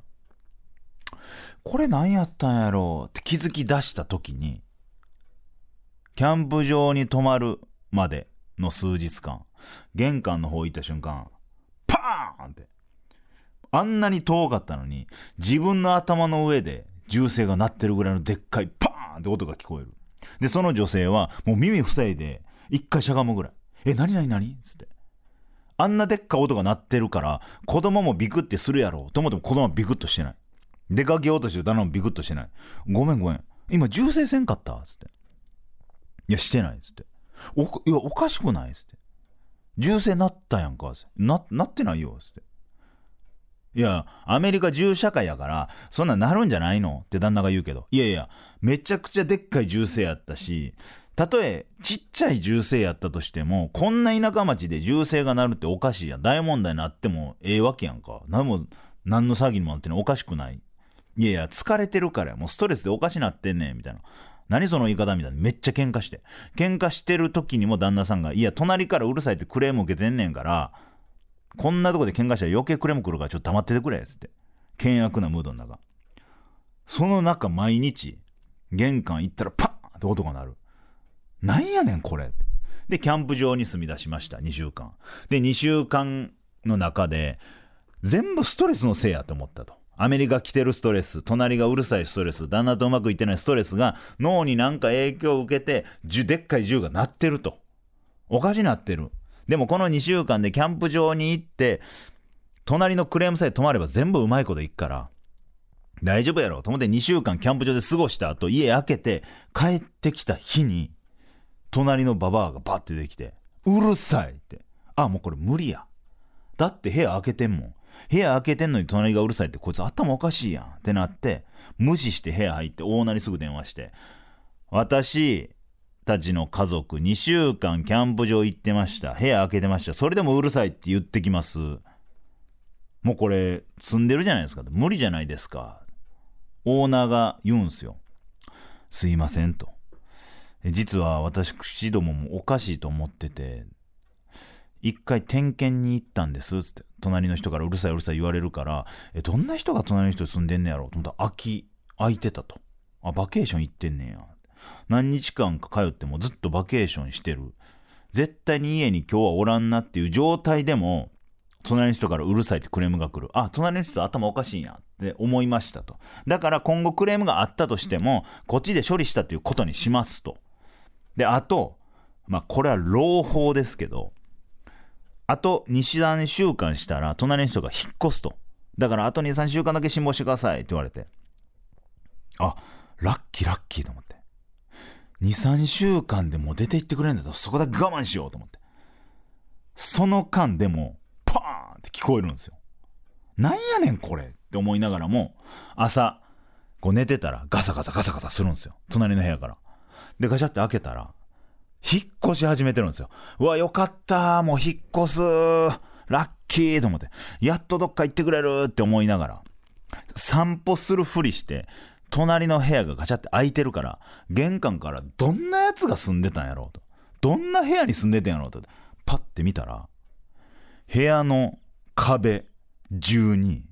これ何やったんやろうって気づき出した時に、キャンプ場に泊まるまでの数日間、玄関の方行った瞬間、パーンって、あんなに遠かったのに、自分の頭の上で銃声が鳴ってるぐらいのでっかいパーンって音が聞こえる。で、その女性はもう耳塞いで、一回しゃがむぐらい。え、なになになにつって。あんなでっかい音が鳴ってるから、子供もビクってするやろうと思っても子供はビクッとしてない。出かけようとしてる旦那もビクッとしてない。ごめんごめん。今銃声せんかった？つって。いや、してないっ。つって。お、いや、おかしくないっつって。銃声なったやんか。っな、なってないよ。つって。いや、アメリカ銃社会やから、そんなんなるんじゃないのって旦那が言うけど。いやいや、めちゃくちゃでっかい銃声やったし、たとえちっちゃい銃声やったとしても、こんな田舎町で銃声が鳴るっておかしいやん。大問題になってもええわけやんか。何も、何の詐欺にもなってんのおかしくない。いやいや、疲れてるからやもうストレスでおかしなってんねん、みたいな。何その言い方みたいな。めっちゃ喧嘩して。喧嘩してる時にも旦那さんが、いや、隣からうるさいってクレーム受けてんねんから、こんなとこで喧嘩したら余計クレーム来るからちょっと黙っててくれ、つって。険悪なムードの中。その中、毎日、玄関行ったらパーンって音が鳴る。なんやねん、これ。で、キャンプ場に住み出しました、2週間。で、2週間の中で、全部ストレスのせいやと思ったと。アメリカ来てるストレス、隣がうるさいストレス、旦那とうまくいってないストレスが脳になんか影響を受けて、でっかい銃が鳴ってると。おかしなってる。でもこの2週間でキャンプ場に行って、隣のクレームさえ止まれば全部うまいこといくから、大丈夫やろ？と思って2週間キャンプ場で過ごした後、家開けて帰ってきた日に、隣のババアがバッて出てきて、うるさいって。あ、もうこれ無理や。だって部屋開けてんもん。部屋開けてんのに隣がうるさいってこいつ頭おかしいやんってなって、無視して部屋入ってオーナーにすぐ電話して、私たちの家族2週間キャンプ場行ってました。部屋開けてました。それでもうるさいって言ってきます。もうこれ住んでるじゃないですか。無理じゃないですか。オーナーが言うんすよ。すいませんと。実は私どももおかしいと思ってて、一回点検に行ったんですつって。隣の人からうるさいうるさい言われるからえどんな人が隣の人住んでんねやろと思ったら空き空いてたと。あバケーション行ってんねや。何日間か通ってもずっとバケーションしてる。絶対に家に今日はおらんなっていう状態でも隣の人からうるさいってクレームが来る。あ隣の人頭おかしいんやって思いましたと。だから今後クレームがあったとしてもこっちで処理したということにしますと。であとまあこれは朗報ですけどあと2、3週間したら、隣の人が引っ越すと。だから、あと2、3週間だけ辛抱してくださいって言われて。あ、ラッキーラッキーと思って。2、3週間でもう出て行ってくれるんだと、そこだけ我慢しようと思って。その間でも、パーンって聞こえるんですよ。なんやねんこれって思いながらも、朝、こう寝てたらガサガサガサガサするんですよ。隣の部屋から。で、ガチャって開けたら、引っ越し始めてるんですよ。うわ、よかったもう引っ越すラッキーと思って。やっとどっか行ってくれるって思いながら。散歩するふりして隣の部屋がガチャって開いてるから玄関からどんなやつが住んでたんやろうとどんな部屋に住んでたんやろうとパッて見たら部屋の壁中に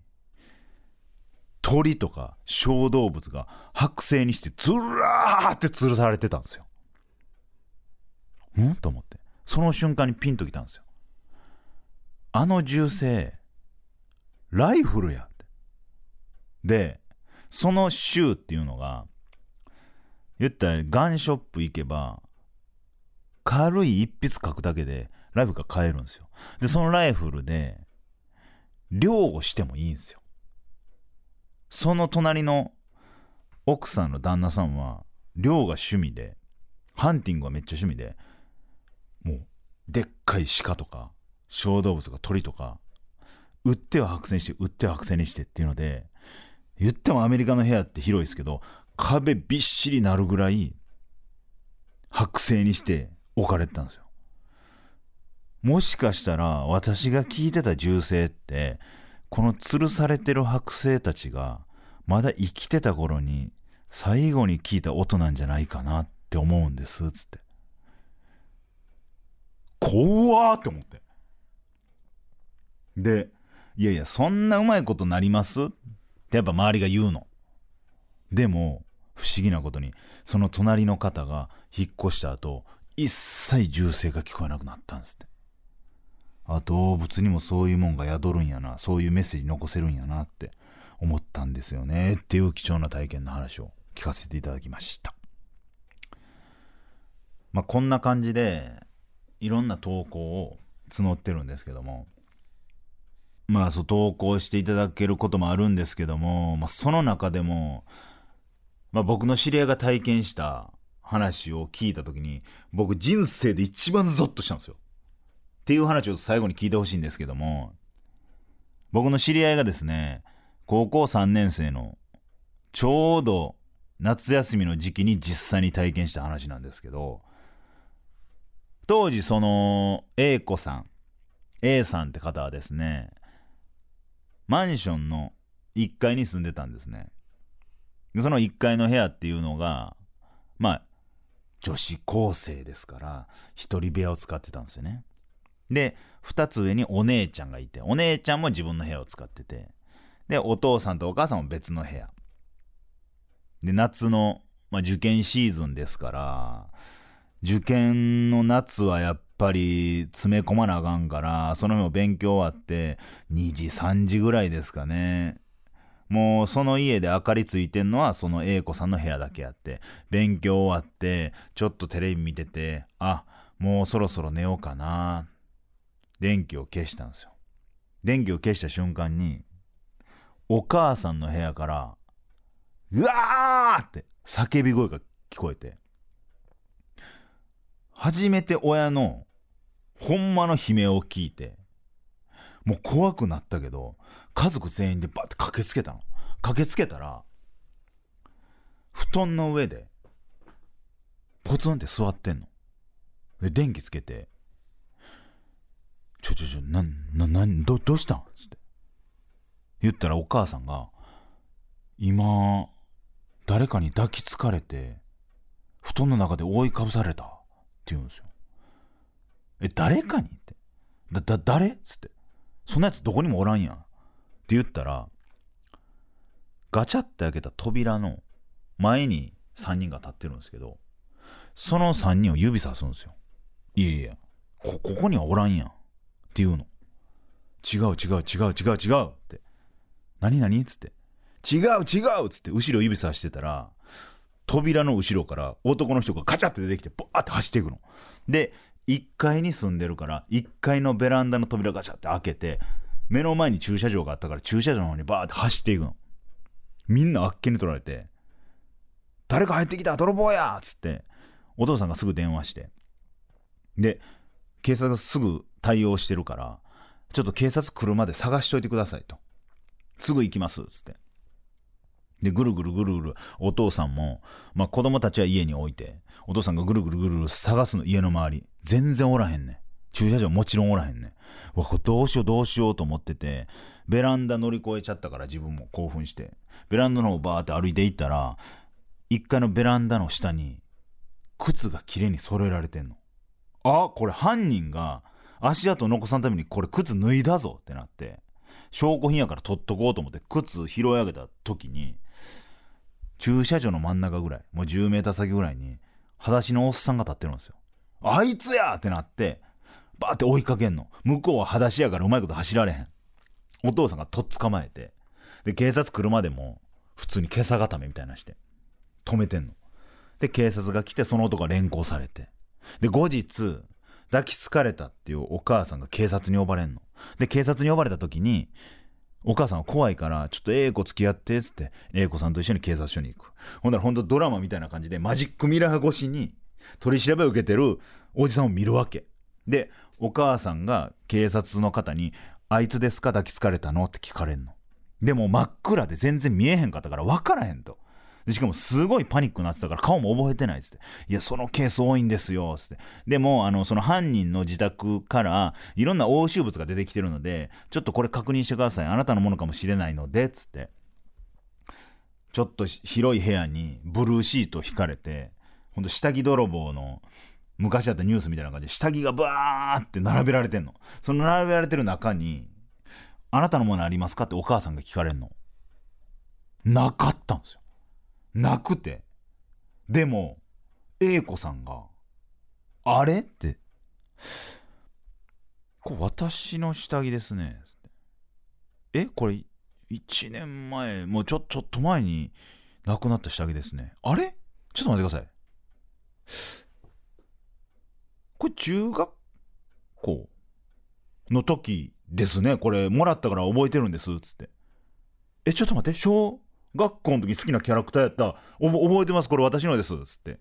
鳥とか小動物が剥製にしてずらーって吊るされてたんですよ。ん？と思ってその瞬間にピンときたんですよ。あの銃声ライフルやって。でその州っていうのが言ったらガンショップ行けば軽い一筆書くだけでライフルが買えるんですよ。でそのライフルで漁をしてもいいんですよ。その隣の奥さんの旦那さんは漁が趣味でハンティングはめっちゃ趣味ででっかい鹿とか小動物とか鳥とか売っては白線して売っては白線にしてっていうので言ってもアメリカの部屋って広いですけど壁びっしりなるぐらい剥製にして置かれてたんですよ。もしかしたら私が聞いてた銃声ってこの吊るされてる剥製たちがまだ生きてた頃に最後に聞いた音なんじゃないかなって思うんですつって。怖って思って。でいやいやそんなうまいことなります？ってやっぱ周りが言うの。でも不思議なことにその隣の方が引っ越した後一切銃声が聞こえなくなったんですって。あ動物にもそういうもんが宿るんやな。そういうメッセージ残せるんやなって思ったんですよね。っていう貴重な体験の話を聞かせていただきました。まあこんな感じでいろんな投稿を募ってるんですけども。まあそう投稿していただけることもあるんですけども、まあ、その中でも、まあ、僕の知り合いが体験した話を聞いた時に僕人生で一番ゾッとしたんですよ。っていう話を最後に聞いてほしいんですけども。僕の知り合いがですね高校3年生のちょうど夏休みの時期に実際に体験した話なんですけど。当時その A 子さん A さんって方はですねマンションの1階に住んでたんですね。でその1階の部屋っていうのがまあ女子高生ですから一人部屋を使ってたんですよね。で2つ上にお姉ちゃんがいてお姉ちゃんも自分の部屋を使っててでお父さんとお母さんも別の部屋。で夏の、まあ、受験シーズンですから受験の夏はやっぱり詰め込まなあかんからその日も勉強終わって2時3時ぐらいですかね。もうその家で明かりついてんのはその A 子さんの部屋だけあって。勉強終わってちょっとテレビ見ててあもうそろそろ寝ようかな。電気を消したんですよ。電気を消した瞬間にお母さんの部屋からうわーって叫び声が聞こえて。初めて親のほんまの悲鳴を聞いてもう怖くなったけど家族全員でバッて駆けつけたの。駆けつけたら布団の上でポツンって座ってんの。で電気つけて「ちょちょちょなななどどうしたん?」つって。言ったらお母さんが「今誰かに抱きつかれて布団の中で覆いかぶされた」言うんですよ。え、誰かにって。だ、だ、誰？っつって。そんなやつどこにもおらんやん。って言ったら、ガチャって開けた扉の前に3人が立ってるんですけど、その3人を指さすんですよ。いやいや、こ、ここにはおらんやん。って言うの。違う違う違う違う違うって。何何？っつって。違う違うっつって後ろ指さしてたら、扉の後ろから男の人がカチャって出てきてバーって走っていくの。で1階に住んでるから1階のベランダの扉ガチャって開けて目の前に駐車場があったから駐車場の方にバーって走っていくの。みんなあっけに取られて「誰か入ってきた泥棒や!」っつってお父さんがすぐ電話してで警察がすぐ対応してるからちょっと警察来るまで探しといてくださいとすぐ行きますっつってで、ぐるぐるぐるぐる、お父さんも、まあ子供たちは家に置いて、お父さんがぐるぐるぐるぐる探すの、家の周り。全然おらへんねん。駐車場もちろんおらへんねんうわこれどうしようどうしようと思っててベランダ乗り越えちゃったから自分も興奮してベランダの方バーって歩いていったら1階のベランダの下に靴が綺麗に揃えられてんのあこれ犯人が足跡残さんためにこれ靴脱いだぞってなって証拠品やから取っとこうと思って靴拾い上げた時に駐車場の真ん中ぐらいもう10メーター先ぐらいに裸足のおっさんが立ってるんですよ。あいつやってなってバーって追いかけんの。向こうは裸足やからうまいこと走られへん。お父さんがとっ捕まえてで警察来るまでも普通に今朝固めみたいなして止めてんの。で警察が来てその男が連行されてで後日抱きつかれたっていうお母さんが警察に呼ばれんの。で警察に呼ばれた時にお母さんは怖いからちょっと英子付き合ってっつって英子さんと一緒に警察署に行く。ほんならほんとドラマみたいな感じでマジックミラー越しに取り調べを受けてるおじさんを見るわけ。でお母さんが警察の方に「あいつですか？抱きつかれたの?」って聞かれんの。でも真っ暗で全然見えへんかったから分からへんと。でしかもすごいパニックになってたから顔も覚えてないっつって「いやそのケース多いんですよ」つって。でもあのその犯人の自宅からいろんな押収物が出てきてるのでちょっとこれ確認してください。あなたのものかもしれないのでつって。ちょっと広い部屋にブルーシート引かれてほんと下着泥棒の昔あったニュースみたいな感じで下着がバーって並べられてんの。その並べられてる中に「あなたのものありますか?」ってお母さんが聞かれんの。なかったんですよ。なくて。でも A 子さんが「あれ?」って「これ私の下着ですね」えこれ1年前もうちょちょっと前に亡くなった下着ですね。あれ？ちょっと待ってください。これ中学校の時ですね。これもらったから覚えてるんです。っつって。えちょっと待って。小学校の時好きなキャラクターやった。おぼ覚えてます？これ私のです。つって。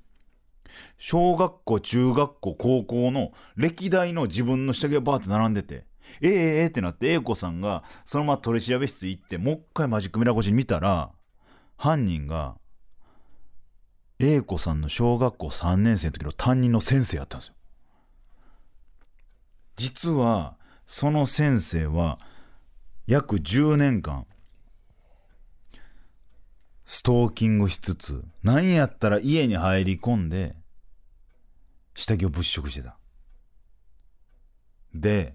小学校中学校高校の歴代の自分の下着がバーって並んでて。ええええってなって A 子さんがそのまま取り調べ室行ってもう一回マジックミラー越しに見たら犯人が A 子さんの小学校3年生の時の担任の先生やったんですよ。実はその先生は約10年間ストーキングしつつ何やったら家に入り込んで下着を物色してた。で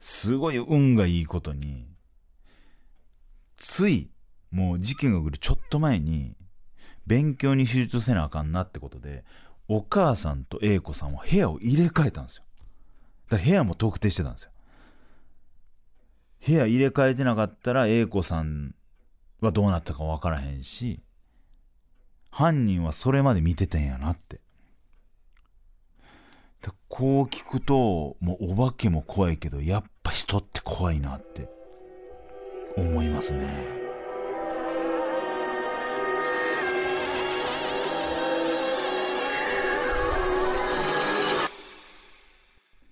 すごい運がいいことについもう事件が来るちょっと前に勉強に集中せなあかんなってことでお母さんと A 子さんは部屋を入れ替えたんですよ。だ部屋も特定してたんですよ。部屋入れ替えてなかったら A 子さんはどうなったか分からへんし犯人はそれまで見ててんやなって。こう聞くともうお化けも怖いけどやっぱ人って怖いなって思いますね。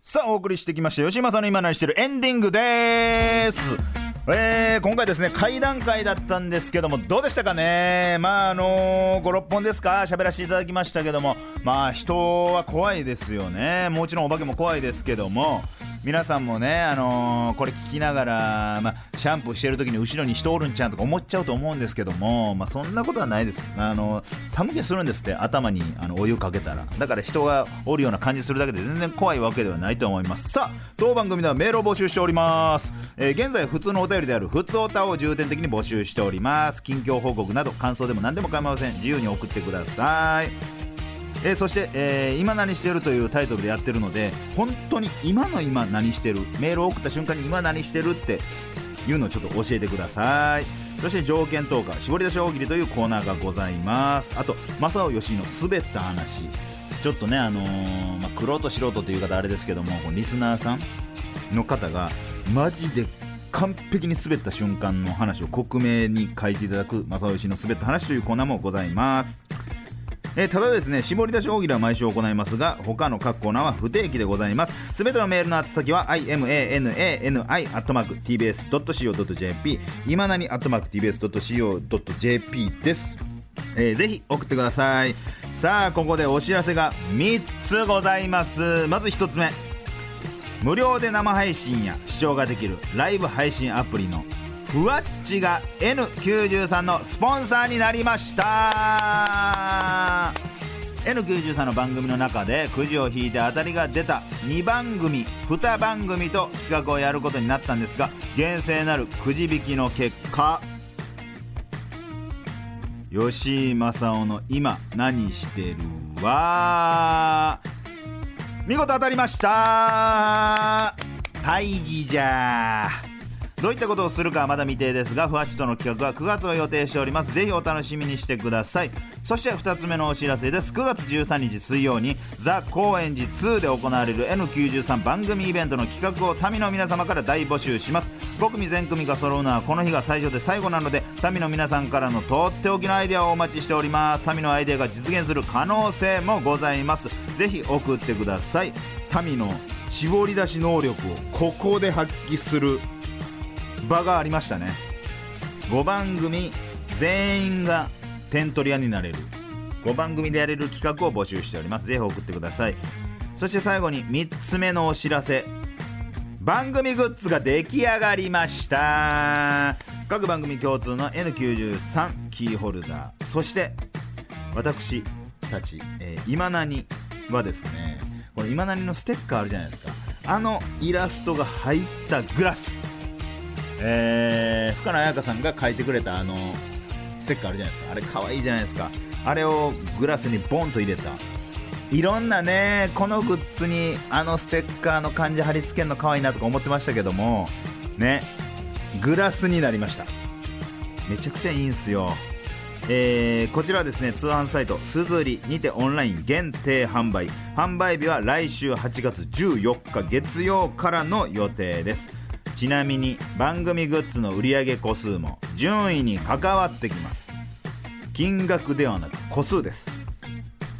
さあお送りしてきました。吉間さんの今何してるエンディングです。えー、今回ですね会談会だったんですけどもどうでしたかね？まああのー、56本ですか？喋らせていただきましたけどもまあ人は怖いですよね。もちろんお化けも怖いですけども皆さんもね、あのー、これ聞きながら、ま、シャンプーしてる時に後ろに人おるんちゃうとか思っちゃうと思うんですけども、ま、そんなことはないです、あのー、寒気するんですって頭にあのお湯かけたら。だから人がおるような感じするだけで全然怖いわけではないと思います。さあ当番組ではメールを募集しております、えー、現在普通のお便りである普通おたを重点的に募集しております。近況報告など感想でも何でも構いません。自由に送ってください。えー、そして、えー、今何してるというタイトルでやってるので本当に今の今何してるメールを送った瞬間に今何してるっていうのをちょっと教えてください。そして条件投下絞り出し大喜利というコーナーがございます。あと正尾義の滑った話。ちょっとねあのー、まあ、黒と素人という方あれですけどもリスナーさんの方がマジで完璧に滑った瞬間の話を克明に書いていただく正尾義の滑った話というコーナーもございます。えー、ただですね絞り出し大喜利は毎週行いますが他の各コーナーは不定期でございます。すべてのメールの宛先は imanani.tbs.co.jp 今なに .tbs.co.jp です。えー、ぜひ送ってください。さあここでお知らせが3つございます。まず1つ目。無料で生配信や視聴ができるライブ配信アプリのふわっちが N93 のスポンサーになりました。N93 の番組の中でくじを引いて当たりが出た2番組2番組と企画をやることになったんですが厳正なるくじ引きの結果吉井正夫の「今何してるわ」見事当たりました。大義じゃ。どういったことをするかはまだ未定ですがふわっちとの企画は9月を予定しております。ぜひお楽しみにしてください。そして2つ目のお知らせです。9月13日水曜にザ・高円寺2で行われる N93 番組イベントの企画を民の皆様から大募集します。5組全組が揃うのはこの日が最初で最後なので民の皆さんからのとっておきのアイデアをお待ちしております。民のアイデアが実現する可能性もございます。ぜひ送ってください。民の絞り出し能力をここで発揮する場がありましたね。5番組全員が点取り屋になれる。5番組でやれる企画を募集しております。ぜひ送ってください。そして最後に3つ目のお知らせ。番組グッズが出来上がりました。各番組共通の N93 キーホルダー。そして私たち、えー、今何はですねこの今何のステッカーあるじゃないですか。あのイラストが入ったグラス。えー、深野彩香さんが書いてくれたあのステッカーあるじゃないですか。あれ可愛いじゃないですか。あれをグラスにボンと入れた。いろんなねこのグッズにあのステッカーの感じ貼り付けるの可愛いなとか思ってましたけどもねグラスになりました。めちゃくちゃいいんすよ。えーこちらはですね通販サイトすずりにてオンライン限定販売。販売日は来週8月14日月曜からの予定です。ちなみに番組グッズの売上個数も順位に関わってきます。金額ではなく個数です。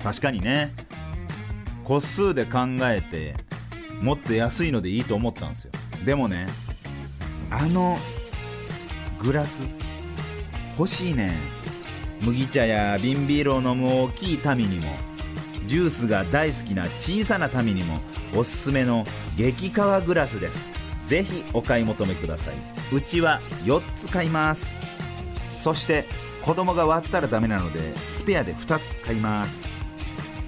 確かにね。個数で考えてもっと安いのでいいと思ったんですよ。でもねあのグラス欲しいね。麦茶や瓶ビールを飲む大きい民にもジュースが大好きな小さな民にもおすすめの激川グラスです。ぜひお買い求めください。うちは4つ買います。そして子供が割ったらダメなのでスペアで2つ買います。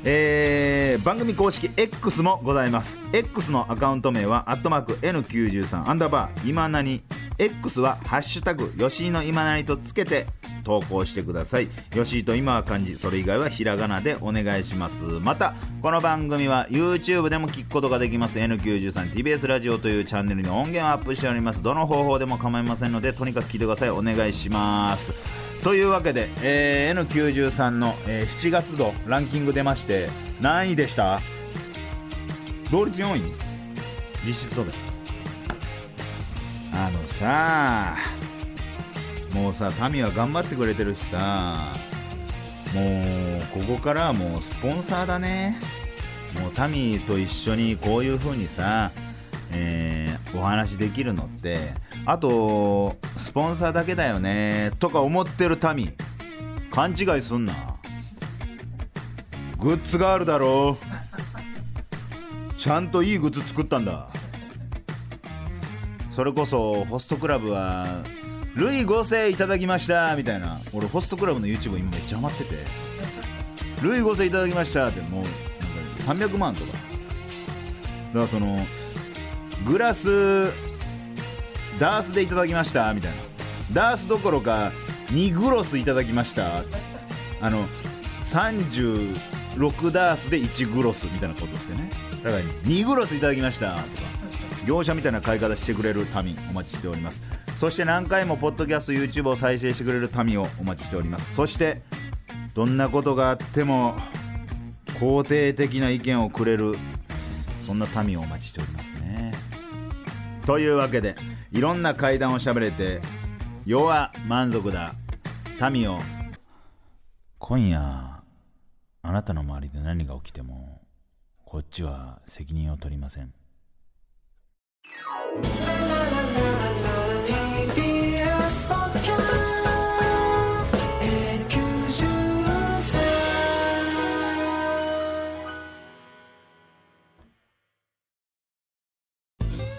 えー番組公式 X もございます。X のアカウント名はアットマーク N93 アンダーバー今なに X はハッシュタグ吉井の今なにとつけて投稿してください。吉井と今は漢字それ以外はひらがなでお願いします。またこの番組は YouTube でも聞くことができます。N93TBS ラジオというチャンネルに音源をアップしております。どの方法でも構いませんのでとにかく聞いてください。お願いします。というわけで、えー N93 の、えー7月度ランキング出まして何位でした？同率4位。実質飛べあのさもうさ民は頑張ってくれてるしさもうここからはもうスポンサーだね。もう民と一緒にこういう風にさ、えーお話できるのってあとスポンサーだけだよねとか思ってる民。勘違いすんな。グッズがあるだろう。ちゃんといいグッズ作ったんだ。それこそホストクラブは「ルイ5世いただきました」みたいな。俺ホストクラブの YouTube 今めっちゃハマってて「ルイ5世いただきました」ってもうなんか300万とか。だからそのグラスダースでいただきましたみたいな。ダースどころか2グロスいただきました。あの36ダースで1グロスみたいなことですよね。だから2グロスいただきましたとか。業者みたいな買い方してくれる民お待ちしております。そして何回もポッドキャスト YouTube を再生してくれる民をお待ちしております。そしてどんなことがあっても肯定的な意見をくれるそんな民をお待ちしておりますね。というわけでいろんな階段を喋れて世は満足だ。民を。今夜あなたの周りで何が起きてもこっちは責任を取りません。